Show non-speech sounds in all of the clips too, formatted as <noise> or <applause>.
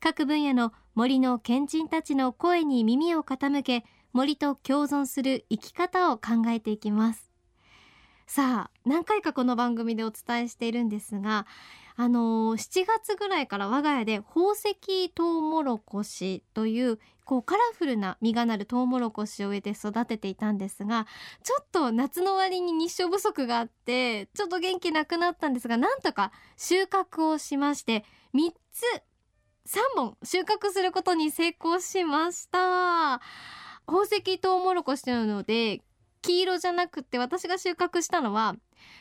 各分野の森の賢人たちの声に耳を傾け森と共存する生き方を考えていきます。さあ何回かこの番組でお伝えしているんですがあのー、7月ぐらいから我が家で宝石トウモロコシというこうカラフルな実がなるトウモロコシを植えて育てていたんですがちょっと夏の終わりに日照不足があってちょっと元気なくなったんですがなんとか収穫をしまして3つ3本収穫することに成功しました。宝石トウモロコシというので黄色じゃなくて私が収穫したのは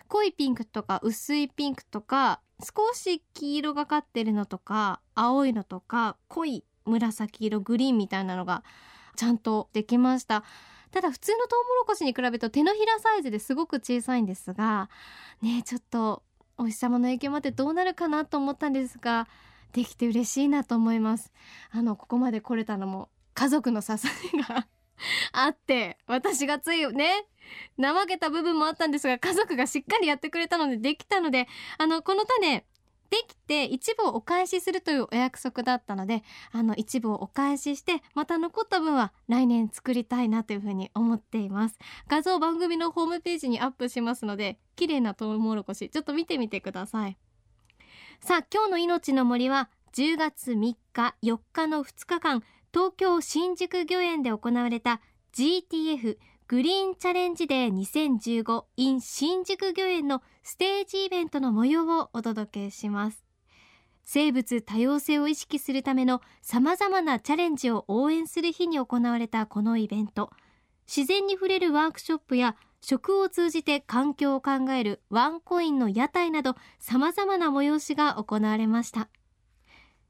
濃いピンクとか薄いピンクとか少し黄色がかってるのとか青いのとか濃い紫色グリーンみたいなのがちゃんとできました。ただ普通のトウモロコシに比べると手のひらサイズですごく小さいんですがねちょっとお日様の影響までどうなるかなと思ったんですができて嬉しいなと思います。あのここまで来れたのも家族の支えが <laughs> あって私がついね怠けた部分もあったんですが家族がしっかりやってくれたのでできたのであのこの種できて一部をお返しするというお約束だったのであの一部をお返ししてまた残った分は来年作りたいなというふうに思っています。画像番組のホームページにアップしますので綺麗なトウモロコシちょっと見てみてください。さあ今日の命の森は10月3日4日の2日間東京新宿御苑で行われた GTF グリーンチャレンジデー2015 in 新宿御苑のステージイベントの模様をお届けします。生物多様性を意識するための様々なチャレンジを応援する日に行われたこのイベント。自然に触れるワークショップや食を通じて環境を考えるワンコインの屋台など様々な催しが行われました。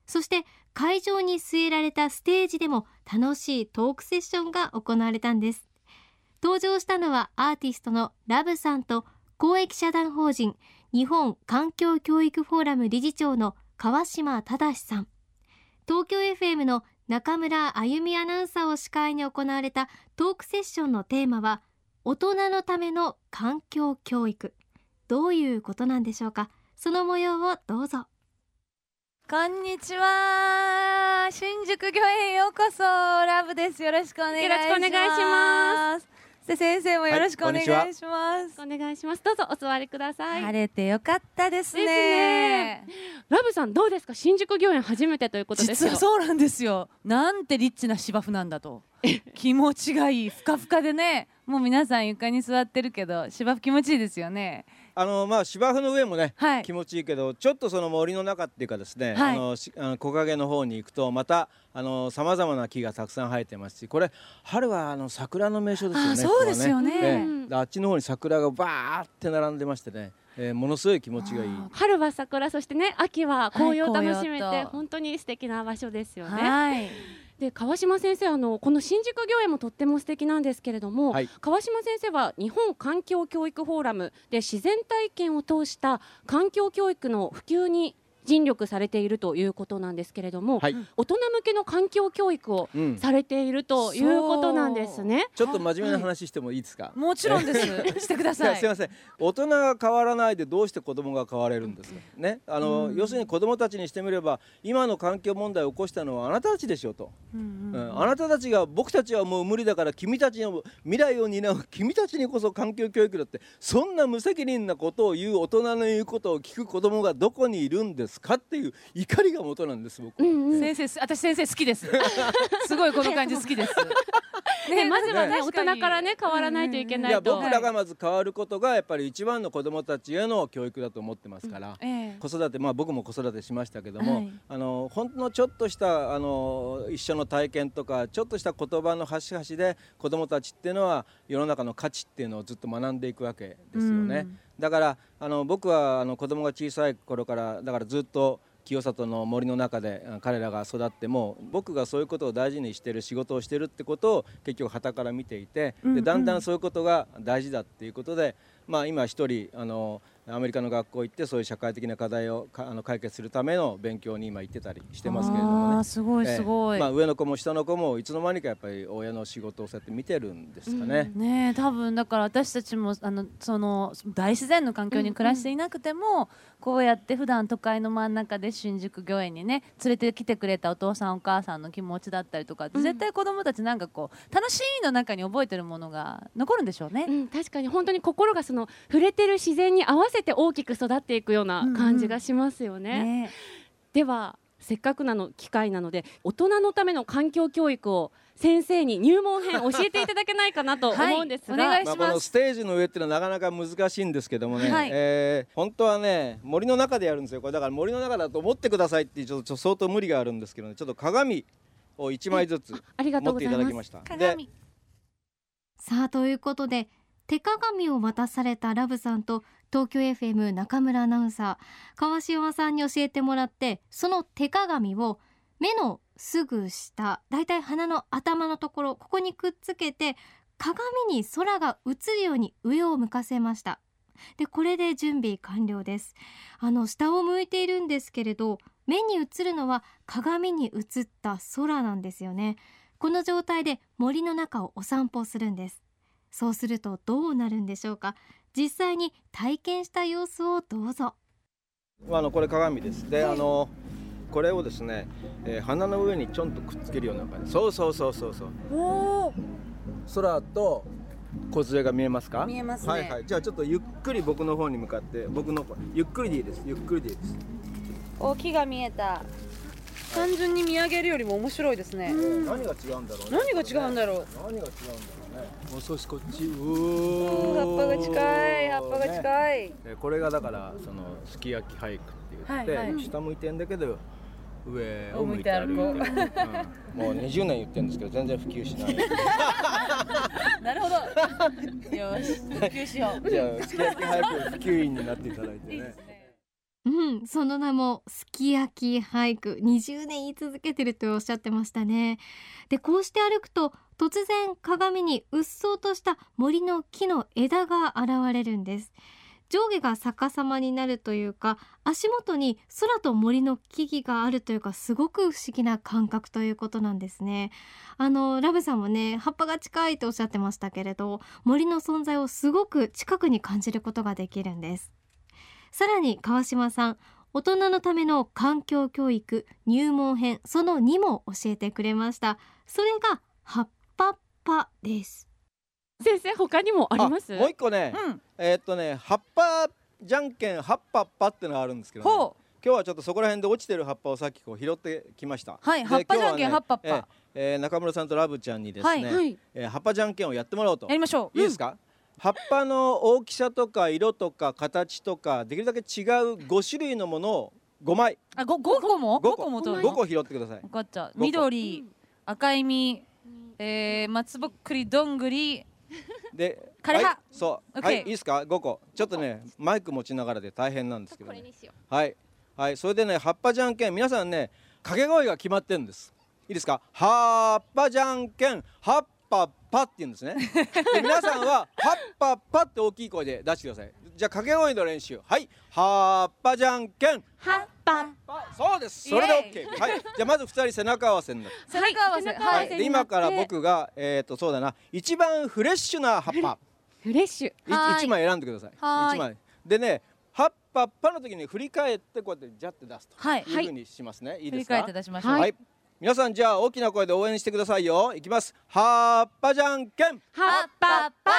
そして会場に据えられたステージでも楽しいトークセッションが行われたんです。登場したのはアーティストのラブさんと公益社団法人日本環境教育フォーラム理事長の川島忠さん。東京 FM の中村あゆみアナウンサーを司会に行われたトークセッションのテーマは大人のための環境教育。どういうことなんでしょうか？その模様をどうぞ。こんにちは。新宿御苑ようこそ。ラブです。よろしくお願いします先生もよろしくお願いします、はい、お願いします。どうぞお座りください。晴れてよかったですね、ね、ラブさんどうですか？新宿御苑初めてということですよ。そうなんですよ。なんてリッチな芝生なんだと。気持ちがいい。ふかふかでね。もう皆さん床に座ってるけど芝生気持ちいいですよねあのまあ芝生の上もね、はい、気持ちいいけどちょっとその森の中っていうかですね、はい、あのあの木陰の方に行くとまたあの様々な木がたくさん生えてますしこれ春はあの桜の名所ですよねそうですよね、ね、あっちの方に桜がバーって並んでましてねえー、ものすごい気持ちがいい。春は桜そしてね秋は紅葉を楽しめて、はい、本当に素敵な場所ですよね。はいで川島先生あのこの新宿御苑もとっても素敵なんですけれども、はい、川島先生は日本環境教育フォーラムで自然体験を通した環境教育の普及に尽力されているということなんですけれども、はい、大人向けの環境教育をされているということなんですね、ちょっと真面目な話してもいいですか、もちろんです。してください。すみません。大人が変わらないでどうして子供が変われるんですか？ね。あの、要するに子供たちにしてみれば今の環境問題を起こしたのはあなたたちでしょうと、うんうん、あなたたちが僕たちはもう無理だから君たちの未来を担う君たちにこそ環境教育だってそんな無責任なことを言う大人の言うことを聞く子供がどこにいるんですか？っていう怒りが元なんです僕、うんうん、先生私先生好きです。<laughs> すごいこの感じ好きです。ね、まずはね大人からね変わらないといけないと、いや僕らがまず変わることがやっぱり一番の子どもたちへの教育だと思ってますから、うん。えー、子育てまあ僕も子育てしましたけども、はい、あの本当のちょっとしたあの一緒の体験とかちょっとした言葉の端々で子どもたちっていうのは世の中の価値っていうのをずっと学んでいくわけですよね。うん、だからあの僕はあの子供が小さい頃からだからずっと清里の森の中であ彼らが育っても僕がそういうことを大事にしてる仕事をしてるってことを結局傍から見ていて、でだんだんそういうことが大事だっていうことで、まあ、今一人あのアメリカの学校行ってそういう社会的な課題をかあの解決するための勉強に今行ってたりしてますけれどもね。すごいすごい、ええまあ、上の子も下の子もいつの間にかやっぱり親の仕事をそうやって見てるんですかね。ねえ多分だから私たちもあのその大自然の環境に暮らしていなくても、こうやって普段都会の真ん中で新宿御苑にね連れてきてくれたお父さんお母さんの気持ちだったりとかうん絶対子供たちなんかこう楽しいの中に覚えてるものが残るんでしょうね。うん、確かに本当に心がその触れてる自然に合わせて大きく育っていくような感じがしますよね。ね。ではせっかくなの機会なので大人のための環境教育を先生に入門編教えていただけないかなと思うんですが、はいお願いしまあ、このステージの上っていうのはなかなか難しいんですけどもね、はい。えー本当はね森の中でやるんですよ。これだから森の中だと思ってくださいってちょっと相当無理があるんですけどねちょっと鏡を1枚ずつありがと持っていただきました。さあということで手鏡を渡されたラブさんと東京 FM 中村アナウンサー川島さんに教えてもらってその手鏡を目のすぐ下だいたい鼻の頭のところここにくっつけて鏡に空が映るように上を向かせました。でこれで準備完了です。あの下を向いているんですけれど目に映るのは鏡に映った空なんですよね。この状態で森の中をお散歩するんです。そうするとどうなるんでしょうか？実際に体験した様子をどうぞ。まあ、あのこれ鏡です。であのこれをですね、えー鼻の上にちょんとくっつけるような感じ。そうそうそうそうそう。空と梢が見えますか？見えますね。はいはい。じゃあちょっとゆっくり僕の方に向かって僕の方ゆっくりでいいです。ゆっくりでいいです。お木が見えた単純に見上げるよりも面白いですね、何が違うんだろうね。何が違うんだろう。何が違うんだろうね。もう少しこっち。うおー葉っぱが近い葉っぱがい、近い、えこれがだからそのすき焼き俳句って言って、はいはい。下向いてんだけど上をを向いて歩いてう。ん、もう20年言ってるんですけど全然普及しない。<laughs> なるほど。よし普及しよう。じゃあすき焼き俳句普及員になっていただいてね。いいですねうんその名もすき焼き俳句。20年言い続けてるとおっしゃってましたね。でこうして歩くと突然鏡にうっそうとした森の木の枝が現れるんです。上下が逆さまになるというか足元に空と森の木々があるというかすごく不思議な感覚ということなんですね。あのラブさんもね葉っぱが近いとおっしゃってましたけれど森の存在をすごく近くに感じることができるんです。さらに川島さん大人のための環境教育入門編その2も教えてくれました。それが葉っぱっぱです。先生他にもあります？あもう一個ね、うん。えーっとね葉っぱじゃんけん葉っぱっぱってのがあるんですけど、ね、ほう。今日はちょっとそこら辺で落ちてる葉っぱをさっきこう拾ってきました。ではい葉っぱじゃんけん葉っぱっぱ。えーえー中村さんとラブちゃんにですね、はいはい。えー葉っぱじゃんけんをやってもらおうと。やりましょう。いいですか、葉っぱの大きさとか色とか形とかできるだけ違う5種類のものを5枚。あご五個も？五個。も取る5の個拾ってください。分かった。個。緑赤い実えー、松ぼっくりどんぐり。で枯葉。はい、そう、はいいいですか？5個。ちょっとねマイク持ちながらで大変なんですけど、ね、にしよはい。はいそれでね葉っぱじゃんけん。皆さんね掛け声が決まってるんです。いいですか？葉っぱじゃんけん。葉っぱっぱって言うんですね。で皆さんは葉っぱっぱって大きい声で出してください。じゃあ掛け声の練習。はい。葉っぱじゃんけん。葉っぱ。あそうです。それで OK はい。じゃあまず二人背中合わせになる背中合わせ。はい。はい今から僕がえっ、とそうだな。一番フレッシュな葉っぱ。フレッシュ。いはーい一枚選んでください。はーい。一枚。でね葉っぱっぱの時に振り返ってこうやってジャって出すとはい。い。うふうにしますね、い、い振りですか？返って出しましょう。ははいい、皆さんじゃあ大きな声で応援してくださいよ。いきます。葉っぱじゃんけん。葉っぱっぱ。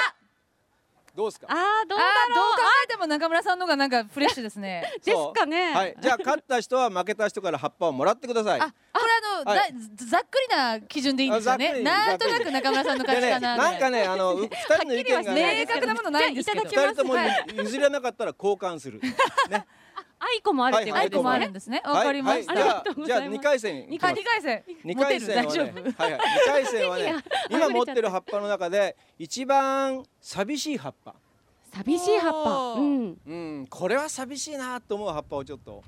どうですか？あーどうだあーどうろ考えても中村さんのがなんかフレッシュですね。<laughs> う。ですかね。はい。じゃあ勝った人は負けた人から葉っぱをもらってください。あこれあの、はい。だざっくりな基準でいいんですよねなんとなく中村さんの勝ちかなな。んかねあの <laughs> う二人の意見が明ね確なものないんですけど。二人とも譲らなかったら交換する。ねアイコもあるっていうはいアイコもあことですね。るんですねわかりました、はいはい、じゃあありがとうごじゃあざいます。二回戦い二きます。回二回戦。二回戦はね大丈夫。はいはい。二回戦はね <laughs> 今持ってる葉っぱの中で一番寂しい葉っぱ。寂しい葉っぱ。うん。うん。これは寂しいなと思う葉っぱをちょっと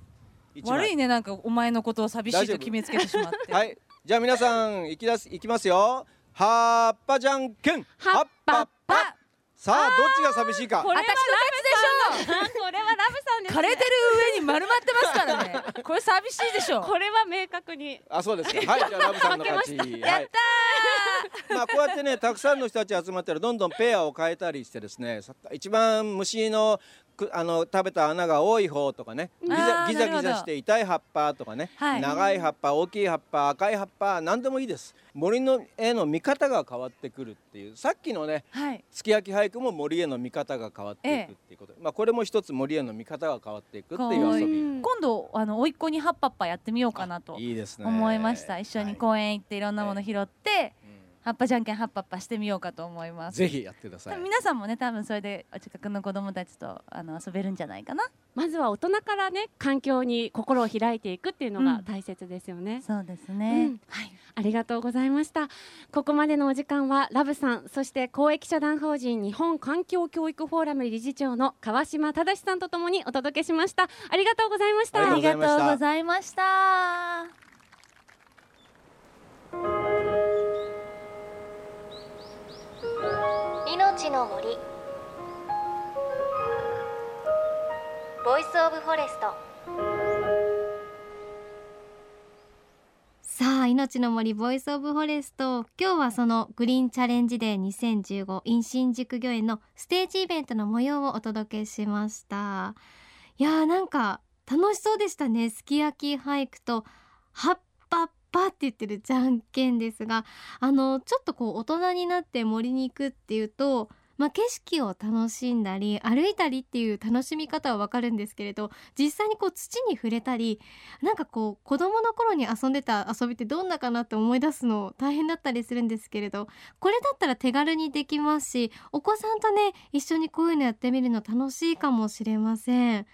悪いねなんかお前のことを寂しいと決めつけてしまって。はい。じゃあ皆さんいきだすいきますよ。葉っぱじゃんけん。葉っぱ。さあどっちが寂しいか。これは私の勝ちでしょあこれは枯れてる上に丸まってますからね。<laughs> これ寂しいでしょ。これは明確に。あそうですか。はいじゃあラブさんの勝ち。はい。まあこうやってねたくさんの人たち集まったらどんどんペアを変えたりしてですねさ一番虫のくあの食べた穴が多い方とかね。ギあザーギザギザして痛い葉っぱとかね、はい。長い葉っぱ大きい葉っぱ赤い葉っぱ何でもいいです。森のへの見方が変わってくるっていう。さっきのねはい。すき焼き俳句も森への見方が変わっていくっていうこと、まあこれも一つ森への見方が変わっていくっていう遊び。うん今度あの甥っ子にハッパッパやってみようかなと思いました。一緒に公園行っていろんなもの拾ってうん葉っぱじゃんけんハッパッパしてみようかと思います。ぜひやってください。皆さんもね多分それでお近くの子供たちとあの遊べるんじゃないかな。まずは大人からね環境に心を開いていくっていうのうん。が大切ですよね、そうですうね、ん。はい。ありがとうございました。ここまでのお時間はラブさんそして公益社団法人日本環境教育フォーラム理事長の川島忠さんとともにお届けしました。ありがとうございました。ありがとうございました命の森。 Voice of Forest。さあ命の森 Voice of Forest。今日はそのグリーンチャレンジデー2015 in 新宿御苑のステージイベントの模様をお届けしました。いやーなんか楽しそうでしたね。すき焼き俳句と葉っぱっぱって言ってるじゃんけんですがあのちょっとこう大人になって森に行くっていうとまあ、景色を楽しんだり歩いたりっていう楽しみ方はわかるんですけれど実際にこう土に触れたりなんかこう子供の頃に遊んでた遊びってどんなかなって思い出すの大変だったりするんですけれどこれだったら手軽にできますしお子さんとね一緒にこういうのやってみるの楽しいかもしれません。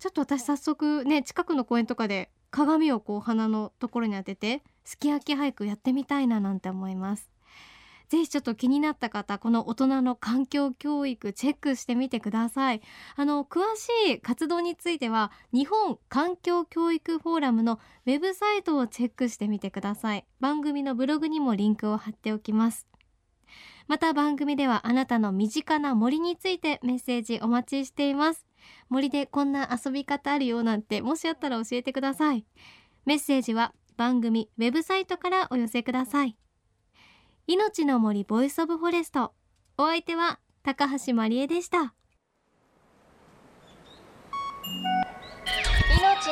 ちょっと私早速ね近くの公園とかで鏡をこう鼻のところに当ててすき焼き俳句やってみたいななんて思います。ぜひちょっと気になった方この大人の環境教育チェックしてみてください。あの詳しい活動については日本環境教育フォーラムのウェブサイトをチェックしてみてください。番組のブログにもリンクを貼っておきます。また番組ではあなたの身近な森についてメッセージお待ちしています。森でこんな遊び方あるよなんてもしあったら教えてください。メッセージは番組ウェブサイトからお寄せください。命の森 Voice of Forest。お相手は高橋まりえでした。命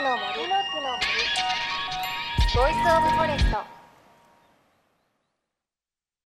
の森。の森。 Voice of Forest。